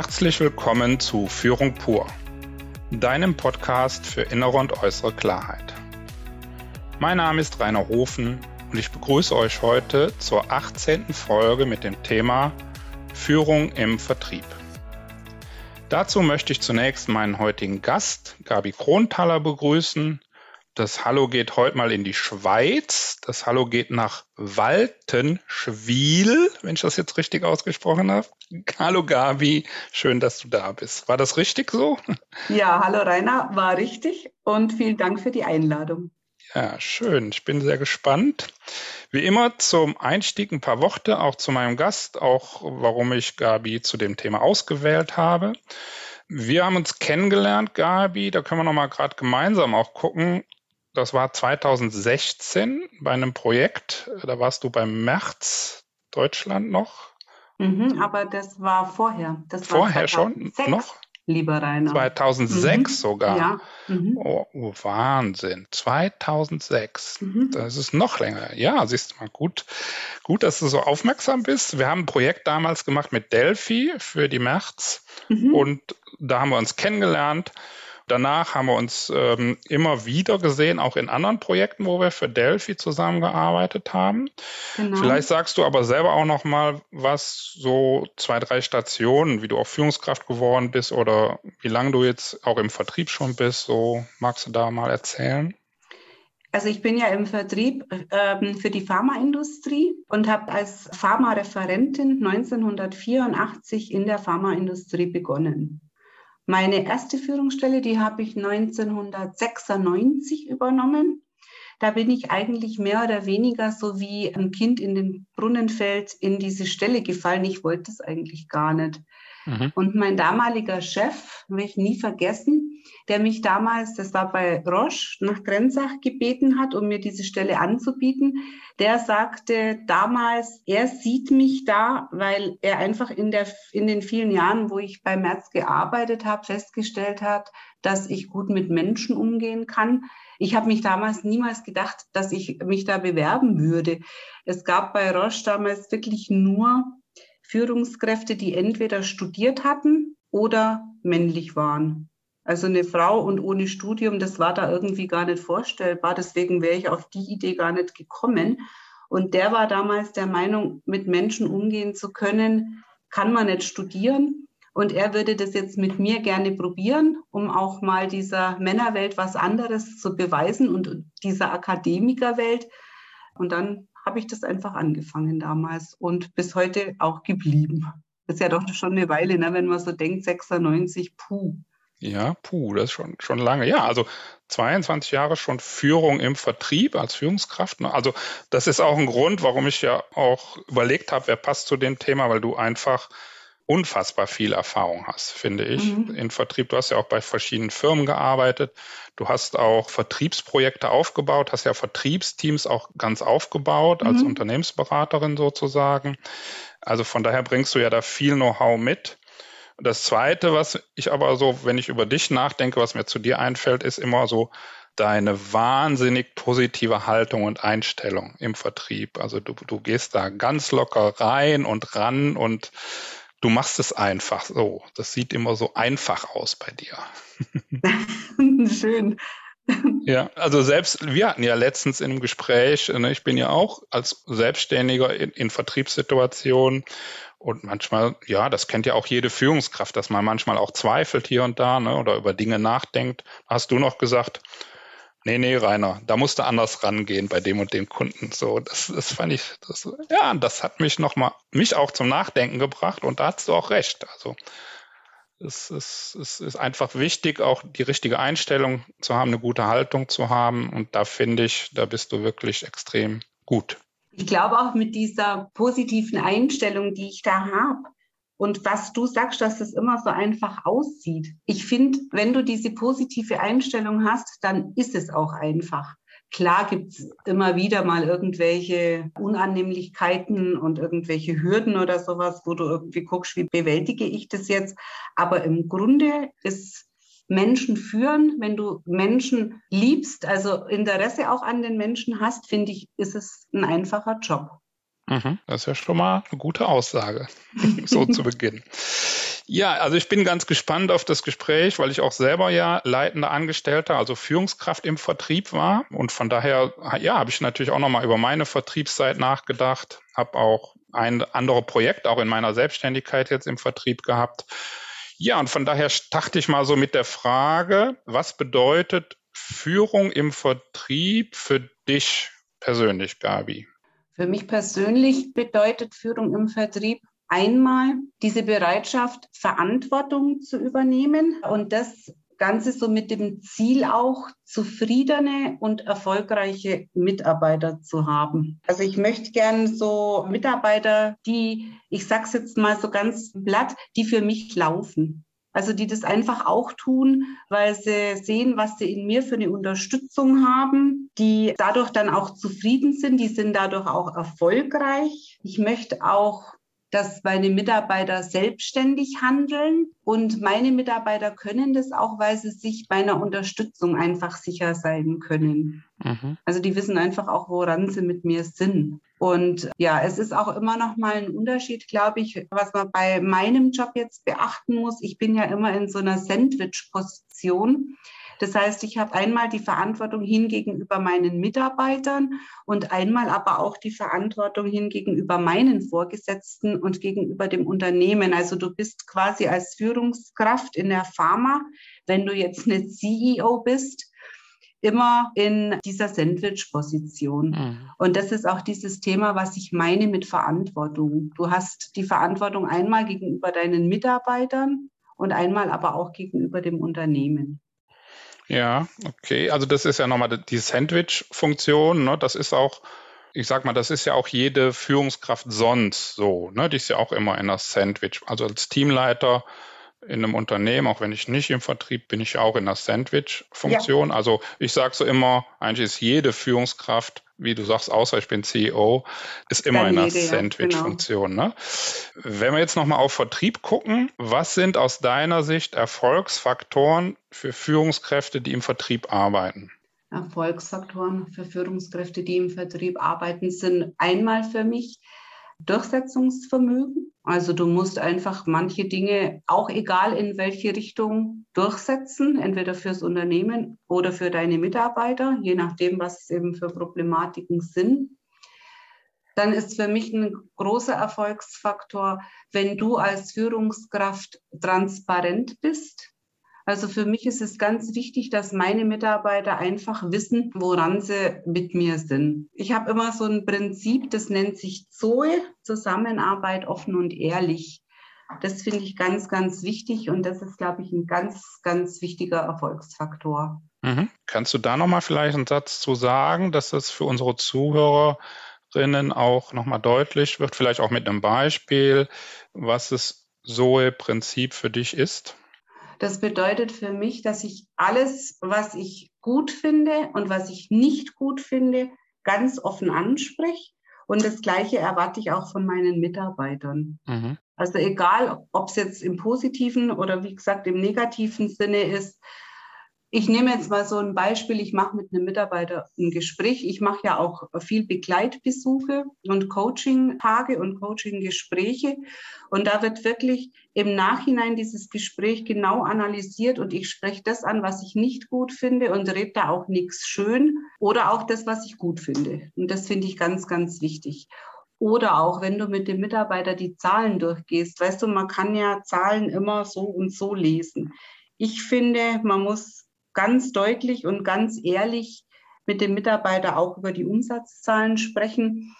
Herzlich willkommen zu Führung pur, deinem Podcast für innere und äußere Klarheit. Mein Name ist Rainer Hofen und ich begrüße euch heute zur 18. Folge mit dem Thema Führung im Vertrieb. Dazu möchte ich zunächst meinen heutigen Gast, Gabi Kronthaler, begrüßen. Das Hallo geht heute mal in die Schweiz. Das Hallo geht nach Waltenschwil, wenn ich das jetzt richtig ausgesprochen habe. Hallo Gabi, schön, dass du da bist. War das richtig so? Ja, hallo Rainer, war richtig und vielen Dank für die Einladung. Ja, schön. Ich bin sehr gespannt. Wie immer zum Einstieg ein paar Worte auch zu meinem Gast, auch warum ich Gabi zu dem Thema ausgewählt habe. Wir haben uns kennengelernt, Gabi. Da können wir nochmal gerade gemeinsam auch gucken. Das war 2016 bei einem Projekt. Da warst du beim März Deutschland noch. Mhm, aber das war vorher. Das vorher war schon noch? lieber Rainer. 2006 mhm. sogar. Ja. Mhm. Oh, oh, Wahnsinn. 2006. Mhm. Das ist noch länger. Ja, siehst du mal, gut, gut, dass du so aufmerksam bist. Wir haben ein Projekt damals gemacht mit Delphi für die März mhm. und da haben wir uns kennengelernt. Danach haben wir uns ähm, immer wieder gesehen, auch in anderen Projekten, wo wir für Delphi zusammengearbeitet haben. Genau. Vielleicht sagst du aber selber auch noch mal, was so zwei, drei Stationen, wie du auch Führungskraft geworden bist oder wie lange du jetzt auch im Vertrieb schon bist. So magst du da mal erzählen? Also ich bin ja im Vertrieb ähm, für die Pharmaindustrie und habe als Pharmareferentin 1984 in der Pharmaindustrie begonnen. Meine erste Führungsstelle, die habe ich 1996 übernommen. Da bin ich eigentlich mehr oder weniger so wie ein Kind in den Brunnen fällt in diese Stelle gefallen. Ich wollte es eigentlich gar nicht. Mhm. Und mein damaliger Chef, will ich nie vergessen, der mich damals, das war bei Roche, nach Grenzach gebeten hat, um mir diese Stelle anzubieten, der sagte damals, er sieht mich da, weil er einfach in, der, in den vielen Jahren, wo ich bei Merz gearbeitet habe, festgestellt hat, dass ich gut mit Menschen umgehen kann. Ich habe mich damals niemals gedacht, dass ich mich da bewerben würde. Es gab bei Roche damals wirklich nur Führungskräfte, die entweder studiert hatten oder männlich waren. Also eine Frau und ohne Studium, das war da irgendwie gar nicht vorstellbar. Deswegen wäre ich auf die Idee gar nicht gekommen. Und der war damals der Meinung, mit Menschen umgehen zu können, kann man nicht studieren. Und er würde das jetzt mit mir gerne probieren, um auch mal dieser Männerwelt was anderes zu beweisen und dieser Akademikerwelt. Und dann habe ich das einfach angefangen damals und bis heute auch geblieben. Das ist ja doch schon eine Weile, ne, wenn man so denkt, 96, puh. Ja, puh, das ist schon, schon lange. Ja, also 22 Jahre schon Führung im Vertrieb als Führungskraft. Ne? Also das ist auch ein Grund, warum ich ja auch überlegt habe, wer passt zu dem Thema, weil du einfach unfassbar viel Erfahrung hast, finde ich, mhm. in Vertrieb. Du hast ja auch bei verschiedenen Firmen gearbeitet. Du hast auch Vertriebsprojekte aufgebaut, hast ja Vertriebsteams auch ganz aufgebaut als mhm. Unternehmensberaterin sozusagen. Also von daher bringst du ja da viel Know-how mit. Das Zweite, was ich aber so, wenn ich über dich nachdenke, was mir zu dir einfällt, ist immer so deine wahnsinnig positive Haltung und Einstellung im Vertrieb. Also du, du gehst da ganz locker rein und ran und du machst es einfach so. Das sieht immer so einfach aus bei dir. Schön. Ja, also selbst, wir hatten ja letztens in einem Gespräch, ne, ich bin ja auch als Selbstständiger in, in Vertriebssituationen und manchmal, ja, das kennt ja auch jede Führungskraft, dass man manchmal auch zweifelt hier und da ne, oder über Dinge nachdenkt. Hast du noch gesagt, nee, nee, Rainer, da musst du anders rangehen bei dem und dem Kunden. So, das, das fand ich, das, ja, das hat mich nochmal, mich auch zum Nachdenken gebracht und da hast du auch recht. Also es ist, es ist einfach wichtig, auch die richtige Einstellung zu haben, eine gute Haltung zu haben. Und da finde ich, da bist du wirklich extrem gut. Ich glaube auch mit dieser positiven Einstellung, die ich da habe, und was du sagst, dass es immer so einfach aussieht. Ich finde, wenn du diese positive Einstellung hast, dann ist es auch einfach. Klar gibt's immer wieder mal irgendwelche Unannehmlichkeiten und irgendwelche Hürden oder sowas, wo du irgendwie guckst, wie bewältige ich das jetzt. Aber im Grunde ist Menschen führen, wenn du Menschen liebst, also Interesse auch an den Menschen hast, finde ich, ist es ein einfacher Job. Mhm, das ist ja schon mal eine gute Aussage, so zu Beginn. Ja, also ich bin ganz gespannt auf das Gespräch, weil ich auch selber ja leitender Angestellter, also Führungskraft im Vertrieb war. Und von daher, ja, habe ich natürlich auch nochmal über meine Vertriebszeit nachgedacht, habe auch ein andere Projekt auch in meiner Selbstständigkeit jetzt im Vertrieb gehabt. Ja, und von daher dachte ich mal so mit der Frage, was bedeutet Führung im Vertrieb für dich persönlich, Gabi? Für mich persönlich bedeutet Führung im Vertrieb Einmal diese Bereitschaft, Verantwortung zu übernehmen und das Ganze so mit dem Ziel auch, zufriedene und erfolgreiche Mitarbeiter zu haben. Also ich möchte gern so Mitarbeiter, die, ich sag's jetzt mal so ganz blatt, die für mich laufen. Also die das einfach auch tun, weil sie sehen, was sie in mir für eine Unterstützung haben, die dadurch dann auch zufrieden sind, die sind dadurch auch erfolgreich. Ich möchte auch dass meine Mitarbeiter selbstständig handeln und meine Mitarbeiter können das auch, weil sie sich bei einer Unterstützung einfach sicher sein können. Mhm. Also die wissen einfach auch, woran sie mit mir sind. Und ja, es ist auch immer noch mal ein Unterschied, glaube ich, was man bei meinem Job jetzt beachten muss. Ich bin ja immer in so einer Sandwich-Position. Das heißt, ich habe einmal die Verantwortung hin gegenüber meinen Mitarbeitern und einmal aber auch die Verantwortung hin gegenüber meinen Vorgesetzten und gegenüber dem Unternehmen. Also du bist quasi als Führungskraft in der Pharma, wenn du jetzt eine CEO bist, immer in dieser Sandwich-Position. Mhm. Und das ist auch dieses Thema, was ich meine mit Verantwortung. Du hast die Verantwortung einmal gegenüber deinen Mitarbeitern und einmal aber auch gegenüber dem Unternehmen. Ja, okay. Also das ist ja nochmal die Sandwich-Funktion. Ne? Das ist auch, ich sag mal, das ist ja auch jede Führungskraft sonst so. Ne? Die ist ja auch immer in der Sandwich. Also als Teamleiter in einem Unternehmen, auch wenn ich nicht im Vertrieb bin, ich auch in der Sandwich-Funktion. Ja. Also ich sage so immer, eigentlich ist jede Führungskraft wie du sagst, außer ich bin CEO, ist immer in einer Sandwich-Funktion. Genau. Ne? Wenn wir jetzt nochmal auf Vertrieb gucken, was sind aus deiner Sicht Erfolgsfaktoren für Führungskräfte, die im Vertrieb arbeiten? Erfolgsfaktoren für Führungskräfte, die im Vertrieb arbeiten, sind einmal für mich Durchsetzungsvermögen. Also du musst einfach manche Dinge, auch egal in welche Richtung, durchsetzen, entweder fürs Unternehmen oder für deine Mitarbeiter, je nachdem, was es eben für Problematiken sind. Dann ist für mich ein großer Erfolgsfaktor, wenn du als Führungskraft transparent bist, also für mich ist es ganz wichtig, dass meine Mitarbeiter einfach wissen, woran sie mit mir sind. Ich habe immer so ein Prinzip, das nennt sich ZOE, Zusammenarbeit offen und ehrlich. Das finde ich ganz, ganz wichtig und das ist, glaube ich, ein ganz, ganz wichtiger Erfolgsfaktor. Mhm. Kannst du da nochmal vielleicht einen Satz zu sagen, dass das für unsere Zuhörerinnen auch nochmal deutlich wird, vielleicht auch mit einem Beispiel, was das SOE-Prinzip für dich ist? Das bedeutet für mich, dass ich alles, was ich gut finde und was ich nicht gut finde, ganz offen anspreche. Und das Gleiche erwarte ich auch von meinen Mitarbeitern. Mhm. Also egal, ob es jetzt im positiven oder wie gesagt im negativen Sinne ist, ich nehme jetzt mal so ein Beispiel. Ich mache mit einem Mitarbeiter ein Gespräch. Ich mache ja auch viel Begleitbesuche und Coaching-Tage und Coaching-Gespräche. Und da wird wirklich im Nachhinein dieses Gespräch genau analysiert und ich spreche das an, was ich nicht gut finde und rede da auch nichts schön oder auch das, was ich gut finde. Und das finde ich ganz, ganz wichtig. Oder auch, wenn du mit dem Mitarbeiter die Zahlen durchgehst. Weißt du, man kann ja Zahlen immer so und so lesen. Ich finde, man muss ganz deutlich und ganz ehrlich mit dem Mitarbeiter auch über die Umsatzzahlen sprechen.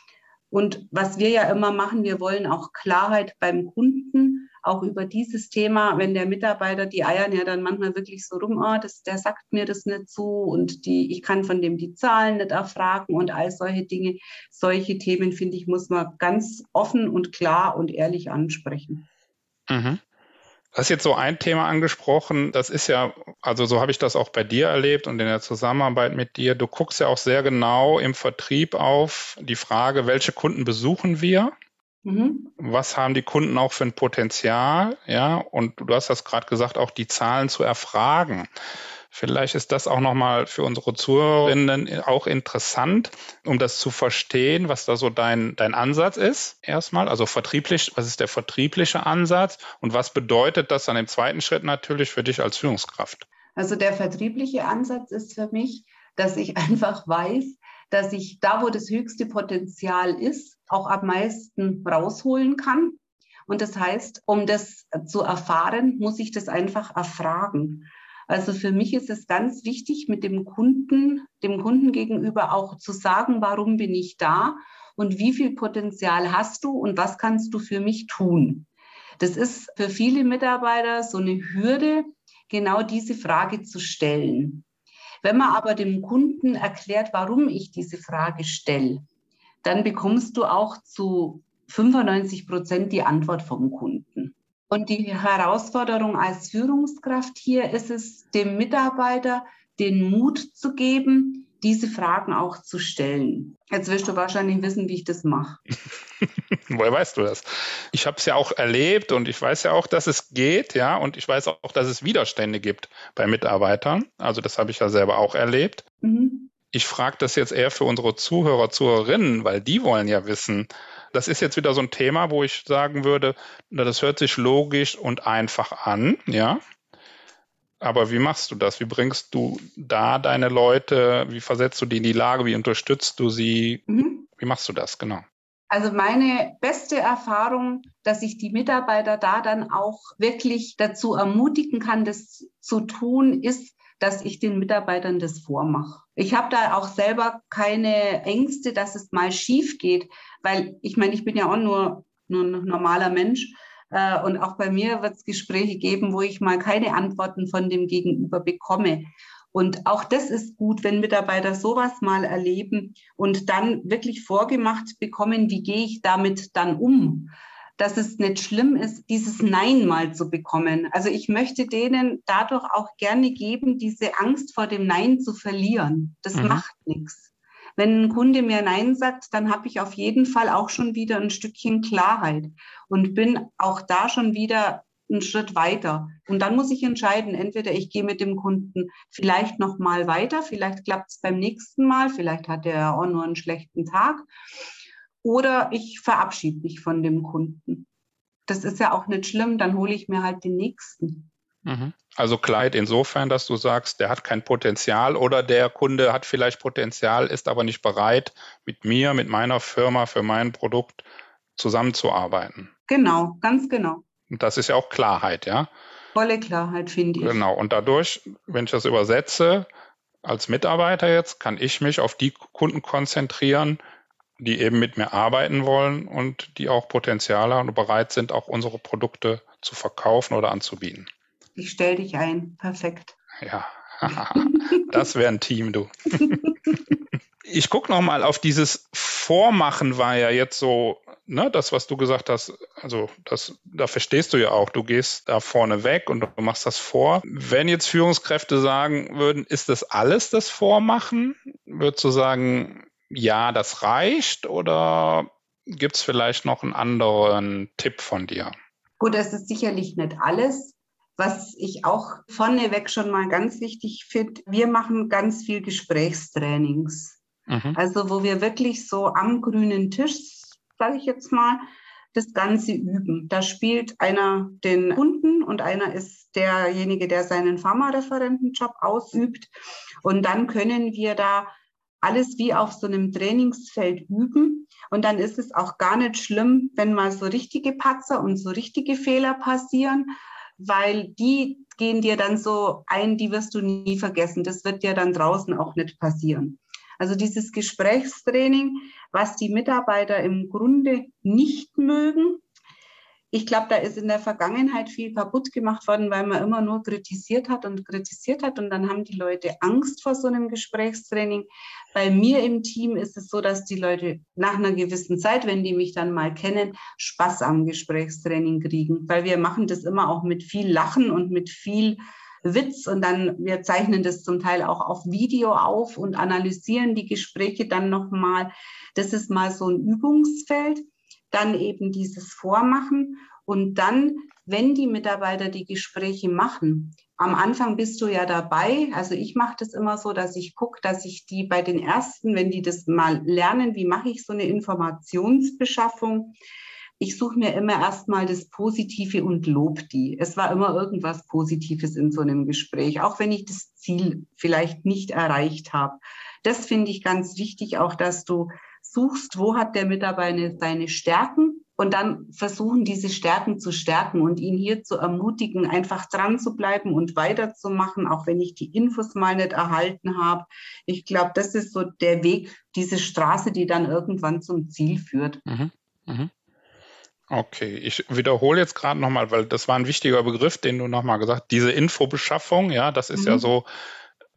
Und was wir ja immer machen, wir wollen auch Klarheit beim Kunden, auch über dieses Thema, wenn der Mitarbeiter, die eiern ja dann manchmal wirklich so rum, oh, das, der sagt mir das nicht so und die, ich kann von dem die Zahlen nicht erfragen und all solche Dinge. Solche Themen, finde ich, muss man ganz offen und klar und ehrlich ansprechen. Mhm. Du hast jetzt so ein Thema angesprochen, das ist ja, also so habe ich das auch bei dir erlebt und in der Zusammenarbeit mit dir. Du guckst ja auch sehr genau im Vertrieb auf die Frage, welche Kunden besuchen wir? Mhm. Was haben die Kunden auch für ein Potenzial? Ja, und du hast das gerade gesagt, auch die Zahlen zu erfragen. Vielleicht ist das auch nochmal für unsere Zuhörerinnen auch interessant, um das zu verstehen, was da so dein, dein Ansatz ist. Erstmal, also vertrieblich, was ist der vertriebliche Ansatz und was bedeutet das dann im zweiten Schritt natürlich für dich als Führungskraft? Also der vertriebliche Ansatz ist für mich, dass ich einfach weiß, dass ich da, wo das höchste Potenzial ist, auch am meisten rausholen kann. Und das heißt, um das zu erfahren, muss ich das einfach erfragen. Also für mich ist es ganz wichtig, mit dem Kunden, dem Kunden gegenüber auch zu sagen, warum bin ich da und wie viel Potenzial hast du und was kannst du für mich tun. Das ist für viele Mitarbeiter so eine Hürde, genau diese Frage zu stellen. Wenn man aber dem Kunden erklärt, warum ich diese Frage stelle, dann bekommst du auch zu 95 Prozent die Antwort vom Kunden. Und die Herausforderung als Führungskraft hier ist es, dem Mitarbeiter den Mut zu geben, diese Fragen auch zu stellen. Jetzt wirst du wahrscheinlich wissen, wie ich das mache. Woher weißt du das? Ich habe es ja auch erlebt und ich weiß ja auch, dass es geht, ja, und ich weiß auch, dass es Widerstände gibt bei Mitarbeitern. Also das habe ich ja selber auch erlebt. Mhm. Ich frage das jetzt eher für unsere Zuhörer, Zuhörerinnen, weil die wollen ja wissen, das ist jetzt wieder so ein Thema, wo ich sagen würde, das hört sich logisch und einfach an, ja. Aber wie machst du das? Wie bringst du da deine Leute? Wie versetzt du die in die Lage? Wie unterstützt du sie? Mhm. Wie machst du das? Genau. Also meine beste Erfahrung, dass ich die Mitarbeiter da dann auch wirklich dazu ermutigen kann, das zu tun, ist, dass ich den Mitarbeitern das vormache. Ich habe da auch selber keine Ängste, dass es mal schief geht, weil ich meine, ich bin ja auch nur, nur ein normaler Mensch. Äh, und auch bei mir wird es Gespräche geben, wo ich mal keine Antworten von dem Gegenüber bekomme. Und auch das ist gut, wenn Mitarbeiter sowas mal erleben und dann wirklich vorgemacht bekommen, wie gehe ich damit dann um dass es nicht schlimm ist, dieses Nein mal zu bekommen. Also ich möchte denen dadurch auch gerne geben, diese Angst vor dem Nein zu verlieren. Das mhm. macht nichts. Wenn ein Kunde mir Nein sagt, dann habe ich auf jeden Fall auch schon wieder ein Stückchen Klarheit und bin auch da schon wieder einen Schritt weiter. Und dann muss ich entscheiden, entweder ich gehe mit dem Kunden vielleicht noch mal weiter, vielleicht klappt es beim nächsten Mal, vielleicht hat er auch nur einen schlechten Tag oder ich verabschiede mich von dem Kunden. Das ist ja auch nicht schlimm, dann hole ich mir halt den nächsten. Mhm. Also Kleid insofern, dass du sagst, der hat kein Potenzial oder der Kunde hat vielleicht Potenzial, ist aber nicht bereit, mit mir, mit meiner Firma für mein Produkt zusammenzuarbeiten. Genau, ganz genau. Und das ist ja auch Klarheit, ja? Volle Klarheit, finde ich. Genau. Und dadurch, wenn ich das übersetze, als Mitarbeiter jetzt, kann ich mich auf die Kunden konzentrieren, die eben mit mir arbeiten wollen und die auch Potenzial haben und bereit sind, auch unsere Produkte zu verkaufen oder anzubieten. Ich stelle dich ein. Perfekt. Ja, das wäre ein Team, du. ich gucke nochmal auf dieses Vormachen war ja jetzt so, ne, das, was du gesagt hast, also das, da verstehst du ja auch, du gehst da vorne weg und du machst das vor. Wenn jetzt Führungskräfte sagen würden, ist das alles das Vormachen? Würdest du sagen, ja, das reicht oder gibt es vielleicht noch einen anderen Tipp von dir? Gut, das ist sicherlich nicht alles. Was ich auch vorneweg schon mal ganz wichtig finde, wir machen ganz viel Gesprächstrainings. Mhm. Also wo wir wirklich so am grünen Tisch, sage ich jetzt mal, das Ganze üben. Da spielt einer den Kunden und einer ist derjenige, der seinen Pharmareferentenjob ausübt. Und dann können wir da alles wie auf so einem Trainingsfeld üben. Und dann ist es auch gar nicht schlimm, wenn mal so richtige Patzer und so richtige Fehler passieren, weil die gehen dir dann so ein, die wirst du nie vergessen. Das wird dir dann draußen auch nicht passieren. Also dieses Gesprächstraining, was die Mitarbeiter im Grunde nicht mögen, ich glaube, da ist in der Vergangenheit viel kaputt gemacht worden, weil man immer nur kritisiert hat und kritisiert hat. Und dann haben die Leute Angst vor so einem Gesprächstraining. Bei mir im Team ist es so, dass die Leute nach einer gewissen Zeit, wenn die mich dann mal kennen, Spaß am Gesprächstraining kriegen. Weil wir machen das immer auch mit viel Lachen und mit viel Witz und dann wir zeichnen das zum Teil auch auf Video auf und analysieren die Gespräche dann nochmal. Das ist mal so ein Übungsfeld dann eben dieses Vormachen und dann, wenn die Mitarbeiter die Gespräche machen, am Anfang bist du ja dabei. Also ich mache das immer so, dass ich gucke, dass ich die bei den ersten, wenn die das mal lernen, wie mache ich so eine Informationsbeschaffung, ich suche mir immer erstmal das Positive und lob die. Es war immer irgendwas Positives in so einem Gespräch, auch wenn ich das Ziel vielleicht nicht erreicht habe. Das finde ich ganz wichtig, auch dass du suchst, wo hat der Mitarbeiter seine Stärken und dann versuchen, diese Stärken zu stärken und ihn hier zu ermutigen, einfach dran zu bleiben und weiterzumachen, auch wenn ich die Infos mal nicht erhalten habe. Ich glaube, das ist so der Weg, diese Straße, die dann irgendwann zum Ziel führt. Mhm. Mhm. Okay, ich wiederhole jetzt gerade nochmal, weil das war ein wichtiger Begriff, den du nochmal gesagt hast. Diese Infobeschaffung, ja, das ist mhm. ja so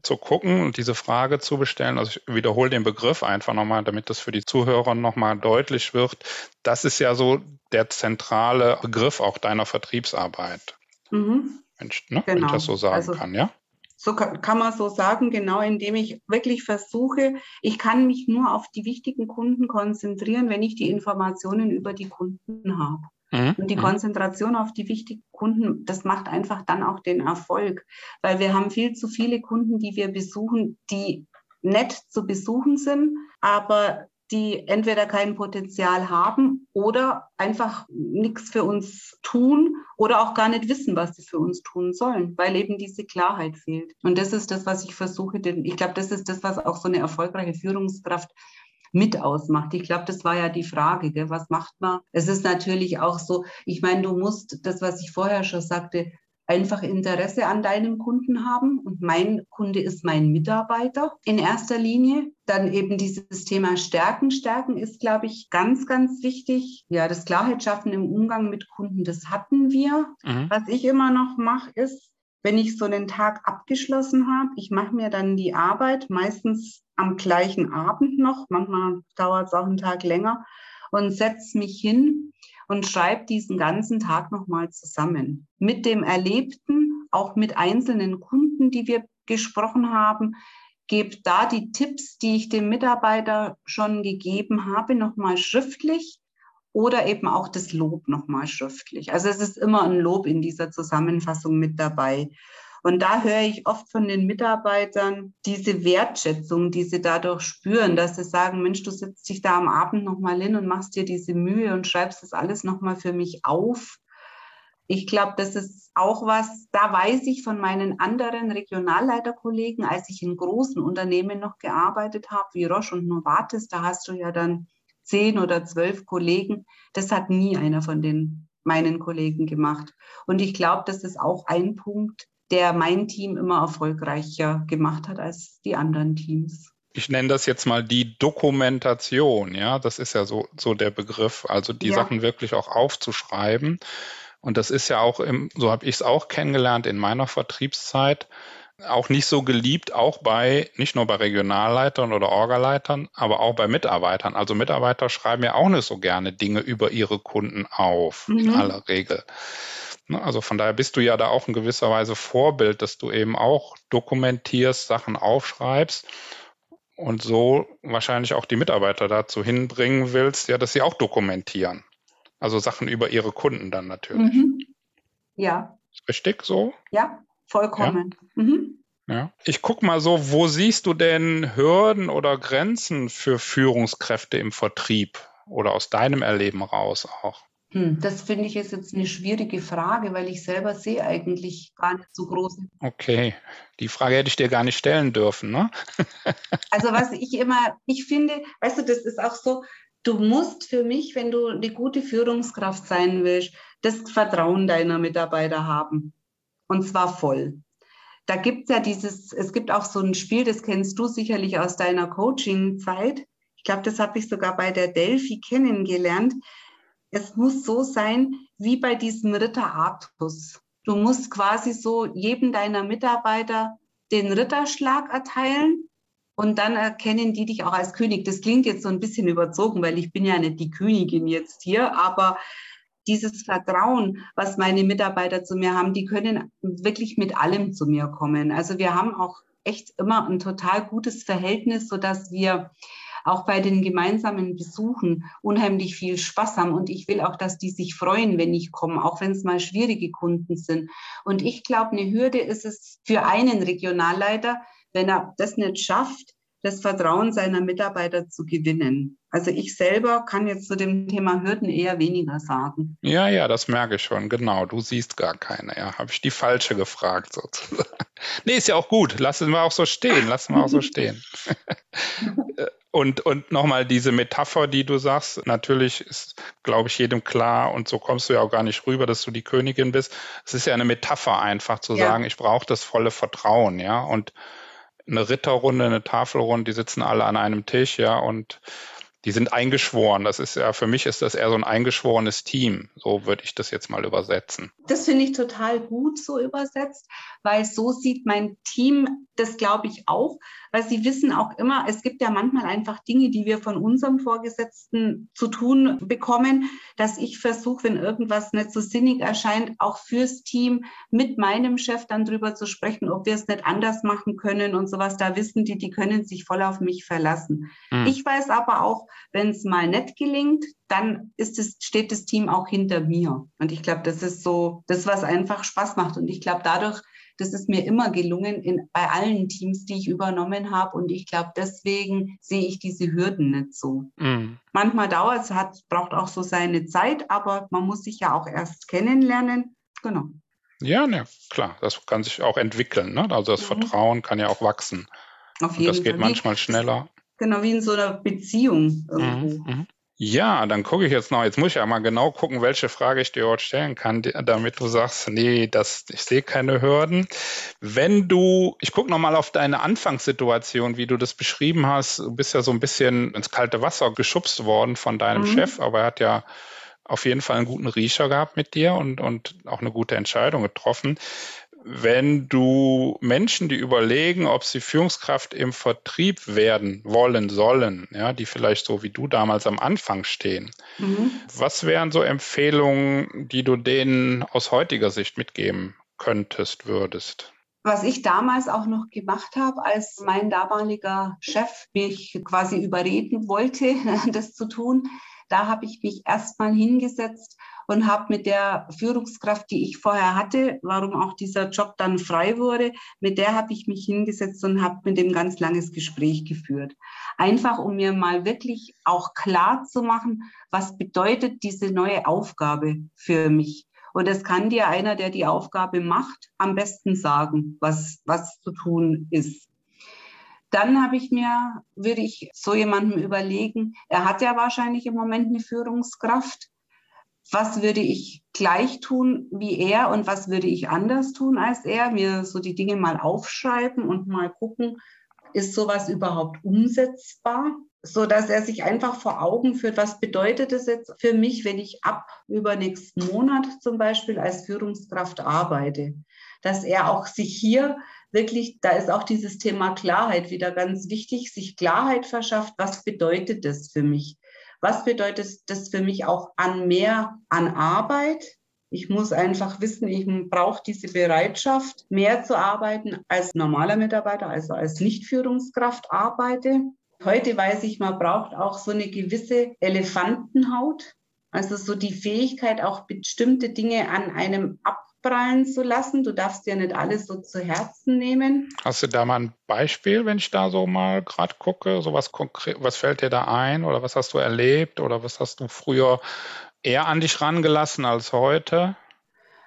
zu gucken und diese Frage zu bestellen. Also ich wiederhole den Begriff einfach nochmal, damit das für die Zuhörer nochmal deutlich wird. Das ist ja so der zentrale Begriff auch deiner Vertriebsarbeit. Mhm. Mensch, ne? genau. Wenn ich genau. das so sagen also, kann, ja? So kann, kann man so sagen, genau, indem ich wirklich versuche, ich kann mich nur auf die wichtigen Kunden konzentrieren, wenn ich die Informationen über die Kunden habe. Mhm. Und die mhm. Konzentration auf die wichtigen Kunden, das macht einfach dann auch den Erfolg, weil wir haben viel zu viele Kunden, die wir besuchen, die nett zu besuchen sind, aber die entweder kein Potenzial haben oder einfach nichts für uns tun oder auch gar nicht wissen, was sie für uns tun sollen, weil eben diese Klarheit fehlt. Und das ist das, was ich versuche, denn ich glaube, das ist das, was auch so eine erfolgreiche Führungskraft mit ausmacht. Ich glaube, das war ja die Frage, gell? was macht man? Es ist natürlich auch so, ich meine, du musst das, was ich vorher schon sagte, einfach Interesse an deinem Kunden haben. Und mein Kunde ist mein Mitarbeiter in erster Linie. Dann eben dieses Thema Stärken. Stärken ist, glaube ich, ganz, ganz wichtig. Ja, das Klarheit schaffen im Umgang mit Kunden, das hatten wir. Mhm. Was ich immer noch mache, ist, wenn ich so einen Tag abgeschlossen habe, ich mache mir dann die Arbeit meistens am gleichen Abend noch, manchmal dauert es auch einen Tag länger. Und setze mich hin und schreibe diesen ganzen Tag nochmal zusammen. Mit dem Erlebten, auch mit einzelnen Kunden, die wir gesprochen haben, gebe da die Tipps, die ich dem Mitarbeiter schon gegeben habe, nochmal schriftlich oder eben auch das Lob nochmal schriftlich. Also es ist immer ein Lob in dieser Zusammenfassung mit dabei. Und da höre ich oft von den Mitarbeitern diese Wertschätzung, die sie dadurch spüren, dass sie sagen, Mensch, du setzt dich da am Abend nochmal hin und machst dir diese Mühe und schreibst das alles nochmal für mich auf. Ich glaube, das ist auch was, da weiß ich von meinen anderen Regionalleiterkollegen, als ich in großen Unternehmen noch gearbeitet habe, wie Roche und Novartis, da hast du ja dann zehn oder zwölf Kollegen. Das hat nie einer von den meinen Kollegen gemacht. Und ich glaube, das ist auch ein Punkt, der mein Team immer erfolgreicher gemacht hat als die anderen Teams. Ich nenne das jetzt mal die Dokumentation, ja, das ist ja so, so der Begriff, also die ja. Sachen wirklich auch aufzuschreiben. Und das ist ja auch im, so habe ich es auch kennengelernt in meiner Vertriebszeit, auch nicht so geliebt, auch bei, nicht nur bei Regionalleitern oder Orgaleitern, aber auch bei Mitarbeitern. Also Mitarbeiter schreiben ja auch nicht so gerne Dinge über ihre Kunden auf, mhm. in aller Regel. Ne, also von daher bist du ja da auch in gewisser Weise Vorbild, dass du eben auch dokumentierst, Sachen aufschreibst und so wahrscheinlich auch die Mitarbeiter dazu hinbringen willst, ja, dass sie auch dokumentieren. Also Sachen über ihre Kunden dann natürlich. Mhm. Ja. Ist richtig so? Ja, vollkommen. Ja. Mhm. Ja. Ich guck mal so, wo siehst du denn Hürden oder Grenzen für Führungskräfte im Vertrieb oder aus deinem Erleben raus auch? Hm, das finde ich ist jetzt eine schwierige Frage, weil ich selber sehe eigentlich gar nicht so große. Okay, die Frage hätte ich dir gar nicht stellen dürfen, ne? also was ich immer, ich finde, weißt du, das ist auch so, du musst für mich, wenn du eine gute Führungskraft sein willst, das Vertrauen deiner Mitarbeiter haben. Und zwar voll. Da gibt es ja dieses, es gibt auch so ein Spiel, das kennst du sicherlich aus deiner Coaching-Zeit. Ich glaube, das habe ich sogar bei der Delphi kennengelernt es muss so sein wie bei diesem Ritter Artus. Du musst quasi so jedem deiner Mitarbeiter den Ritterschlag erteilen und dann erkennen die dich auch als König. Das klingt jetzt so ein bisschen überzogen, weil ich bin ja nicht die Königin jetzt hier, aber dieses Vertrauen, was meine Mitarbeiter zu mir haben, die können wirklich mit allem zu mir kommen. Also wir haben auch echt immer ein total gutes Verhältnis, so dass wir auch bei den gemeinsamen Besuchen unheimlich viel Spaß haben. Und ich will auch, dass die sich freuen, wenn ich komme, auch wenn es mal schwierige Kunden sind. Und ich glaube, eine Hürde ist es für einen Regionalleiter, wenn er das nicht schafft, das Vertrauen seiner Mitarbeiter zu gewinnen. Also ich selber kann jetzt zu dem Thema Hürden eher weniger sagen. Ja, ja, das merke ich schon, genau. Du siehst gar keine. Ja, habe ich die falsche gefragt sozusagen. nee, ist ja auch gut. Lassen wir auch so stehen. Lassen wir auch so stehen. und, und nochmal diese Metapher, die du sagst, natürlich ist, glaube ich, jedem klar, und so kommst du ja auch gar nicht rüber, dass du die Königin bist. Es ist ja eine Metapher einfach zu ja. sagen, ich brauche das volle Vertrauen, ja. Und eine Ritterrunde, eine Tafelrunde, die sitzen alle an einem Tisch, ja, und die sind eingeschworen. Das ist ja, für mich ist das eher so ein eingeschworenes Team. So würde ich das jetzt mal übersetzen. Das finde ich total gut so übersetzt, weil so sieht mein Team das, glaube ich, auch, weil sie wissen auch immer, es gibt ja manchmal einfach Dinge, die wir von unserem Vorgesetzten zu tun bekommen, dass ich versuche, wenn irgendwas nicht so sinnig erscheint, auch fürs Team mit meinem Chef dann drüber zu sprechen, ob wir es nicht anders machen können und sowas. Da wissen die, die können sich voll auf mich verlassen. Mhm. Ich weiß aber auch, wenn es mal nicht gelingt, dann ist es, steht das Team auch hinter mir. Und ich glaube, das ist so das, was einfach Spaß macht. Und ich glaube, dadurch, das ist mir immer gelungen in, bei allen Teams, die ich übernommen habe. Und ich glaube, deswegen sehe ich diese Hürden nicht so. Mhm. Manchmal dauert es, hat, braucht auch so seine Zeit, aber man muss sich ja auch erst kennenlernen. Genau. Ja, ne, klar, das kann sich auch entwickeln. Ne? Also das mhm. Vertrauen kann ja auch wachsen. Auf jeden Und das geht Fall. manchmal schneller. Genau, wie in so einer Beziehung irgendwo. Mhm. mhm. Ja, dann gucke ich jetzt noch. Jetzt muss ich ja mal genau gucken, welche Frage ich dir heute stellen kann, damit du sagst, nee, das, ich sehe keine Hürden. Wenn du, ich gucke nochmal auf deine Anfangssituation, wie du das beschrieben hast. Du bist ja so ein bisschen ins kalte Wasser geschubst worden von deinem mhm. Chef, aber er hat ja auf jeden Fall einen guten Riecher gehabt mit dir und, und auch eine gute Entscheidung getroffen wenn du Menschen, die überlegen, ob sie Führungskraft im Vertrieb werden wollen, sollen, ja, die vielleicht so wie du damals am Anfang stehen, mhm. was wären so Empfehlungen, die du denen aus heutiger Sicht mitgeben könntest, würdest? Was ich damals auch noch gemacht habe, als mein damaliger Chef mich quasi überreden wollte, das zu tun, da habe ich mich erstmal hingesetzt und habe mit der Führungskraft, die ich vorher hatte, warum auch dieser Job dann frei wurde, mit der habe ich mich hingesetzt und habe mit dem ganz langes Gespräch geführt. Einfach, um mir mal wirklich auch klar zu machen, was bedeutet diese neue Aufgabe für mich. Und das kann dir einer, der die Aufgabe macht, am besten sagen, was, was zu tun ist. Dann habe ich mir, würde ich so jemandem überlegen, er hat ja wahrscheinlich im Moment eine Führungskraft. Was würde ich gleich tun wie er und was würde ich anders tun als er? Mir so die Dinge mal aufschreiben und mal gucken, ist sowas überhaupt umsetzbar? So dass er sich einfach vor Augen führt, was bedeutet es jetzt für mich, wenn ich ab übernächsten Monat zum Beispiel als Führungskraft arbeite? Dass er auch sich hier wirklich, da ist auch dieses Thema Klarheit wieder ganz wichtig, sich Klarheit verschafft, was bedeutet das für mich? Was bedeutet das für mich auch an mehr an Arbeit? Ich muss einfach wissen, ich brauche diese Bereitschaft, mehr zu arbeiten als normaler Mitarbeiter, also als Nichtführungskraft arbeite. Heute weiß ich, man braucht auch so eine gewisse Elefantenhaut, also so die Fähigkeit, auch bestimmte Dinge an einem ab abprallen zu lassen. Du darfst ja nicht alles so zu Herzen nehmen. Hast du da mal ein Beispiel, wenn ich da so mal gerade gucke? So was konkret, was fällt dir da ein oder was hast du erlebt oder was hast du früher eher an dich rangelassen als heute?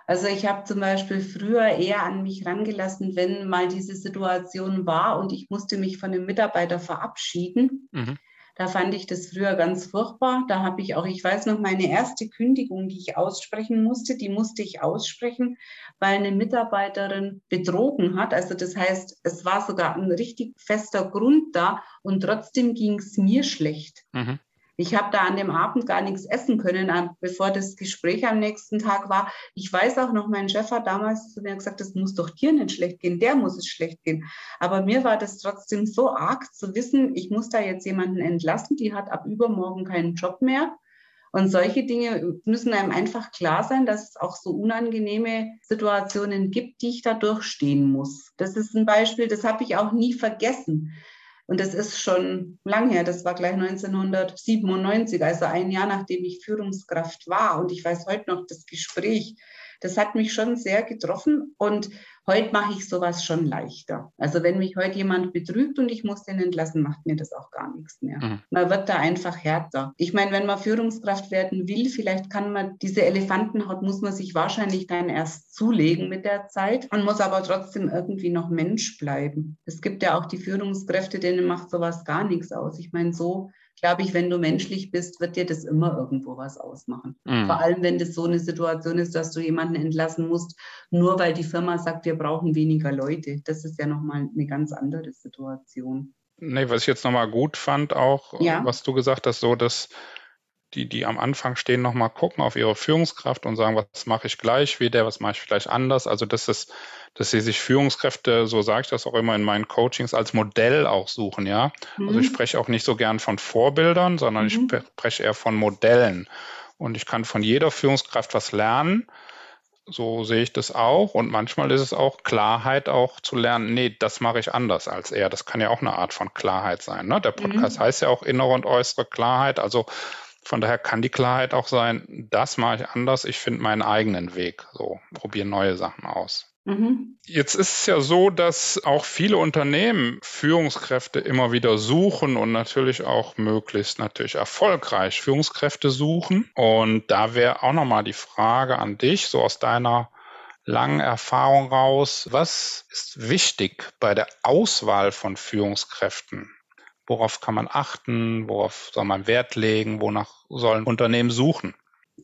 Also ich habe zum Beispiel früher eher an mich rangelassen, wenn mal diese Situation war und ich musste mich von einem Mitarbeiter verabschieden. Mhm da fand ich das früher ganz furchtbar. Da habe ich auch, ich weiß noch, meine erste Kündigung, die ich aussprechen musste, die musste ich aussprechen, weil eine Mitarbeiterin betrogen hat. Also das heißt, es war sogar ein richtig fester Grund da und trotzdem ging es mir schlecht. Mhm. Ich habe da an dem Abend gar nichts essen können, bevor das Gespräch am nächsten Tag war. Ich weiß auch noch, mein Chef hat damals zu mir gesagt, das muss doch dir nicht schlecht gehen, der muss es schlecht gehen. Aber mir war das trotzdem so arg zu wissen, ich muss da jetzt jemanden entlassen, die hat ab übermorgen keinen Job mehr. Und solche Dinge müssen einem einfach klar sein, dass es auch so unangenehme Situationen gibt, die ich da durchstehen muss. Das ist ein Beispiel, das habe ich auch nie vergessen. Und das ist schon lang her, das war gleich 1997, also ein Jahr nachdem ich Führungskraft war. Und ich weiß heute noch das Gespräch. Das hat mich schon sehr getroffen. Und Heute mache ich sowas schon leichter. Also wenn mich heute jemand betrügt und ich muss den entlassen, macht mir das auch gar nichts mehr. Mhm. Man wird da einfach härter. Ich meine, wenn man Führungskraft werden will, vielleicht kann man diese Elefantenhaut, muss man sich wahrscheinlich dann erst zulegen mit der Zeit. Man muss aber trotzdem irgendwie noch Mensch bleiben. Es gibt ja auch die Führungskräfte, denen macht sowas gar nichts aus. Ich meine, so glaube ich, wenn du menschlich bist, wird dir das immer irgendwo was ausmachen. Mhm. Vor allem, wenn das so eine Situation ist, dass du jemanden entlassen musst, nur weil die Firma sagt, wir brauchen weniger Leute. Das ist ja nochmal eine ganz andere Situation. Nee, was ich jetzt nochmal gut fand, auch, ja. was du gesagt hast, so, dass die, die am Anfang stehen, nochmal gucken auf ihre Führungskraft und sagen, was mache ich gleich wieder, was mache ich vielleicht anders. Also das ist, dass sie sich Führungskräfte, so sage ich das auch immer in meinen Coachings, als Modell auch suchen, ja. Mhm. Also ich mhm. spreche auch nicht so gern von Vorbildern, sondern mhm. ich spreche eher von Modellen. Und ich kann von jeder Führungskraft was lernen. So sehe ich das auch. Und manchmal ist es auch Klarheit auch zu lernen, nee, das mache ich anders als er. Das kann ja auch eine Art von Klarheit sein. Ne? Der Podcast mhm. heißt ja auch innere und äußere Klarheit. Also von daher kann die Klarheit auch sein, das mache ich anders, ich finde meinen eigenen Weg. So, probiere neue Sachen aus. Mhm. Jetzt ist es ja so, dass auch viele Unternehmen Führungskräfte immer wieder suchen und natürlich auch möglichst natürlich erfolgreich Führungskräfte suchen. Und da wäre auch nochmal die Frage an dich, so aus deiner langen Erfahrung raus, was ist wichtig bei der Auswahl von Führungskräften? Worauf kann man achten? Worauf soll man Wert legen? Wonach sollen Unternehmen suchen?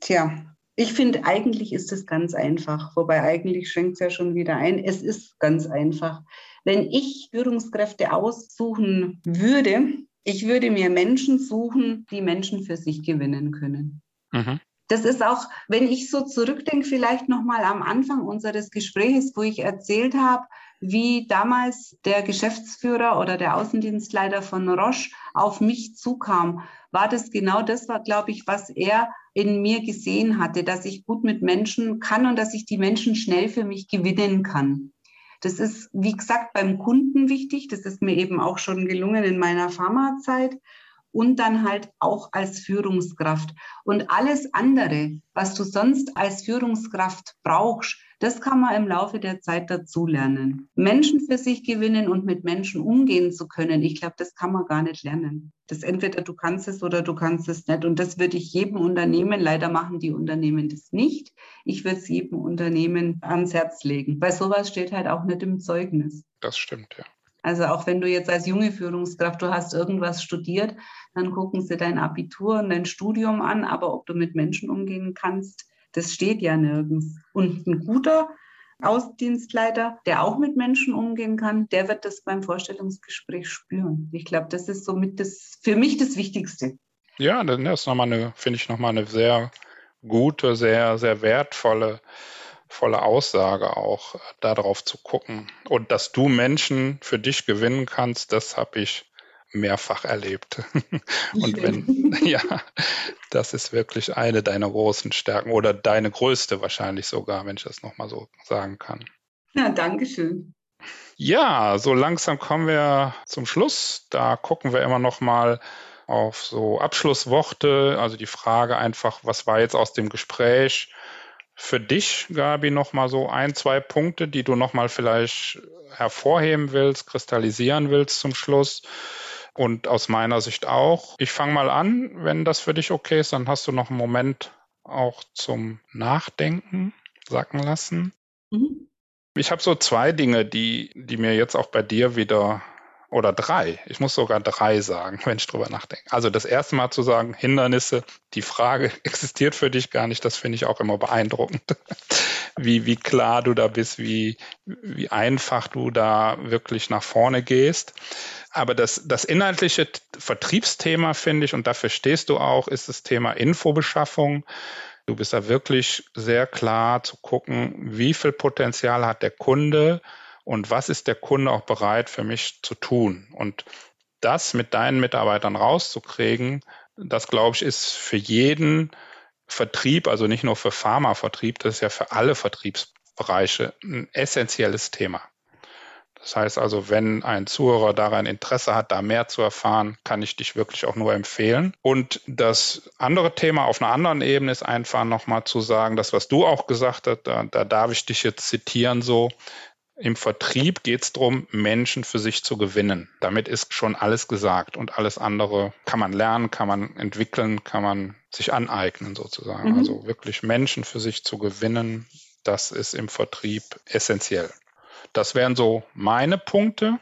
Tja, ich finde, eigentlich ist es ganz einfach. Wobei eigentlich schränkt es ja schon wieder ein. Es ist ganz einfach. Wenn ich Führungskräfte aussuchen würde, ich würde mir Menschen suchen, die Menschen für sich gewinnen können. Mhm. Das ist auch, wenn ich so zurückdenke, vielleicht nochmal am Anfang unseres Gesprächs, wo ich erzählt habe, wie damals der Geschäftsführer oder der Außendienstleiter von Roche auf mich zukam, war das genau das, war, glaube ich, was er in mir gesehen hatte, dass ich gut mit Menschen kann und dass ich die Menschen schnell für mich gewinnen kann. Das ist, wie gesagt, beim Kunden wichtig. Das ist mir eben auch schon gelungen in meiner Pharmazeit und dann halt auch als Führungskraft. Und alles andere, was du sonst als Führungskraft brauchst, das kann man im Laufe der Zeit dazulernen. Menschen für sich gewinnen und mit Menschen umgehen zu können, ich glaube, das kann man gar nicht lernen. Das entweder du kannst es oder du kannst es nicht. Und das würde ich jedem Unternehmen, leider machen die Unternehmen das nicht. Ich würde es jedem Unternehmen ans Herz legen, weil sowas steht halt auch nicht im Zeugnis. Das stimmt, ja. Also auch wenn du jetzt als junge Führungskraft, du hast irgendwas studiert, dann gucken sie dein Abitur und dein Studium an, aber ob du mit Menschen umgehen kannst, das steht ja nirgends. Und ein guter Außendienstleiter, der auch mit Menschen umgehen kann, der wird das beim Vorstellungsgespräch spüren. Ich glaube, das ist somit das für mich das Wichtigste. Ja, das ist nochmal eine, finde ich, nochmal eine sehr gute, sehr, sehr wertvolle volle Aussage auch, darauf zu gucken. Und dass du Menschen für dich gewinnen kannst, das habe ich mehrfach erlebt. Und wenn, ja, das ist wirklich eine deiner großen Stärken oder deine größte wahrscheinlich sogar, wenn ich das nochmal so sagen kann. Ja, danke schön. Ja, so langsam kommen wir zum Schluss. Da gucken wir immer noch mal auf so Abschlussworte, also die Frage einfach, was war jetzt aus dem Gespräch für dich, Gabi, noch mal so ein, zwei Punkte, die du noch mal vielleicht hervorheben willst, kristallisieren willst zum Schluss? Und aus meiner Sicht auch. Ich fange mal an, wenn das für dich okay ist, dann hast du noch einen Moment auch zum Nachdenken sacken lassen. Mhm. Ich habe so zwei Dinge, die, die mir jetzt auch bei dir wieder oder drei. Ich muss sogar drei sagen, wenn ich drüber nachdenke. Also das erste Mal zu sagen, Hindernisse, die Frage existiert für dich gar nicht, das finde ich auch immer beeindruckend. wie, wie klar du da bist, wie, wie einfach du da wirklich nach vorne gehst. Aber das, das inhaltliche Vertriebsthema, finde ich, und dafür stehst du auch, ist das Thema Infobeschaffung. Du bist da wirklich sehr klar zu gucken, wie viel Potenzial hat der Kunde und was ist der Kunde auch bereit für mich zu tun. Und das mit deinen Mitarbeitern rauszukriegen, das glaube ich, ist für jeden Vertrieb, also nicht nur für Pharmavertrieb, das ist ja für alle Vertriebsbereiche ein essentielles Thema. Das heißt also, wenn ein Zuhörer daran Interesse hat, da mehr zu erfahren, kann ich dich wirklich auch nur empfehlen. Und das andere Thema auf einer anderen Ebene ist einfach nochmal zu sagen, das, was du auch gesagt hast, da, da darf ich dich jetzt zitieren so, im Vertrieb geht es darum, Menschen für sich zu gewinnen. Damit ist schon alles gesagt und alles andere kann man lernen, kann man entwickeln, kann man sich aneignen sozusagen. Mhm. Also wirklich Menschen für sich zu gewinnen, das ist im Vertrieb essentiell. Das wären so meine Punkte.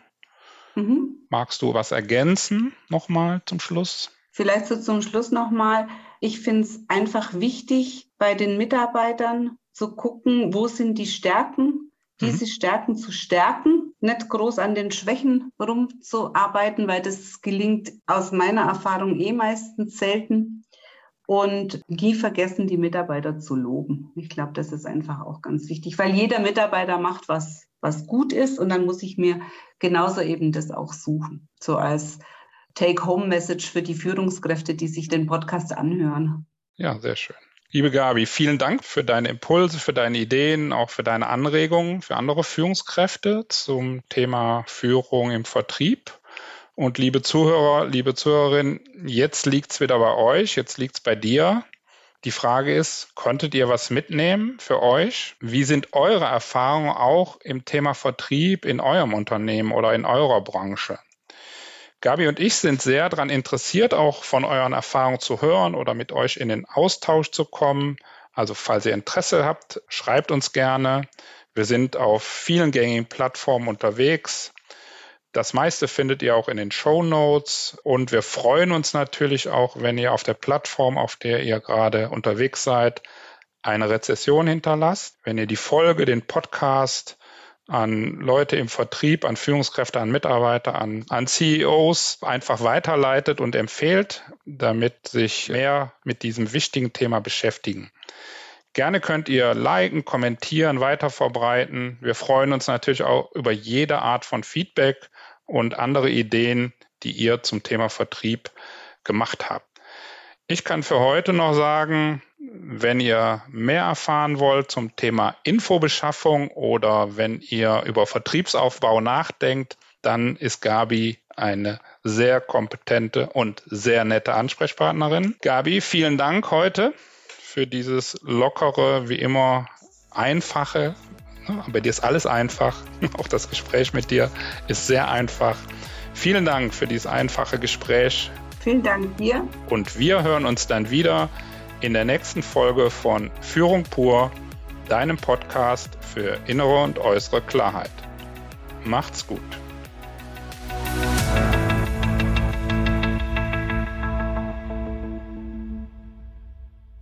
Mhm. Magst du was ergänzen nochmal zum Schluss? Vielleicht so zum Schluss nochmal. Ich finde es einfach wichtig, bei den Mitarbeitern zu gucken, wo sind die Stärken diese mhm. Stärken zu stärken, nicht groß an den Schwächen rumzuarbeiten, weil das gelingt aus meiner Erfahrung eh meistens selten. Und nie vergessen, die Mitarbeiter zu loben. Ich glaube, das ist einfach auch ganz wichtig, weil jeder Mitarbeiter macht was, was gut ist und dann muss ich mir genauso eben das auch suchen. So als Take-Home-Message für die Führungskräfte, die sich den Podcast anhören. Ja, sehr schön. Liebe Gabi, vielen Dank für deine Impulse, für deine Ideen, auch für deine Anregungen für andere Führungskräfte zum Thema Führung im Vertrieb. Und liebe Zuhörer, liebe Zuhörerinnen, jetzt liegt's wieder bei euch, jetzt liegt's bei dir. Die Frage ist, konntet ihr was mitnehmen für euch? Wie sind eure Erfahrungen auch im Thema Vertrieb in eurem Unternehmen oder in eurer Branche? Gabi und ich sind sehr daran interessiert, auch von euren Erfahrungen zu hören oder mit euch in den Austausch zu kommen. Also falls ihr Interesse habt, schreibt uns gerne. Wir sind auf vielen gängigen Plattformen unterwegs. Das meiste findet ihr auch in den Show Notes und wir freuen uns natürlich auch, wenn ihr auf der Plattform, auf der ihr gerade unterwegs seid, eine Rezession hinterlasst. Wenn ihr die Folge, den Podcast an Leute im Vertrieb, an Führungskräfte, an Mitarbeiter, an, an CEOs einfach weiterleitet und empfiehlt, damit sich mehr mit diesem wichtigen Thema beschäftigen. Gerne könnt ihr liken, kommentieren, weiterverbreiten. Wir freuen uns natürlich auch über jede Art von Feedback und andere Ideen, die ihr zum Thema Vertrieb gemacht habt. Ich kann für heute noch sagen, wenn ihr mehr erfahren wollt zum Thema Infobeschaffung oder wenn ihr über Vertriebsaufbau nachdenkt, dann ist Gabi eine sehr kompetente und sehr nette Ansprechpartnerin. Gabi, vielen Dank heute für dieses lockere, wie immer einfache. Bei dir ist alles einfach. Auch das Gespräch mit dir ist sehr einfach. Vielen Dank für dieses einfache Gespräch. Vielen Dank dir. Und wir hören uns dann wieder in der nächsten Folge von Führung pur, deinem Podcast für innere und äußere Klarheit. Macht's gut.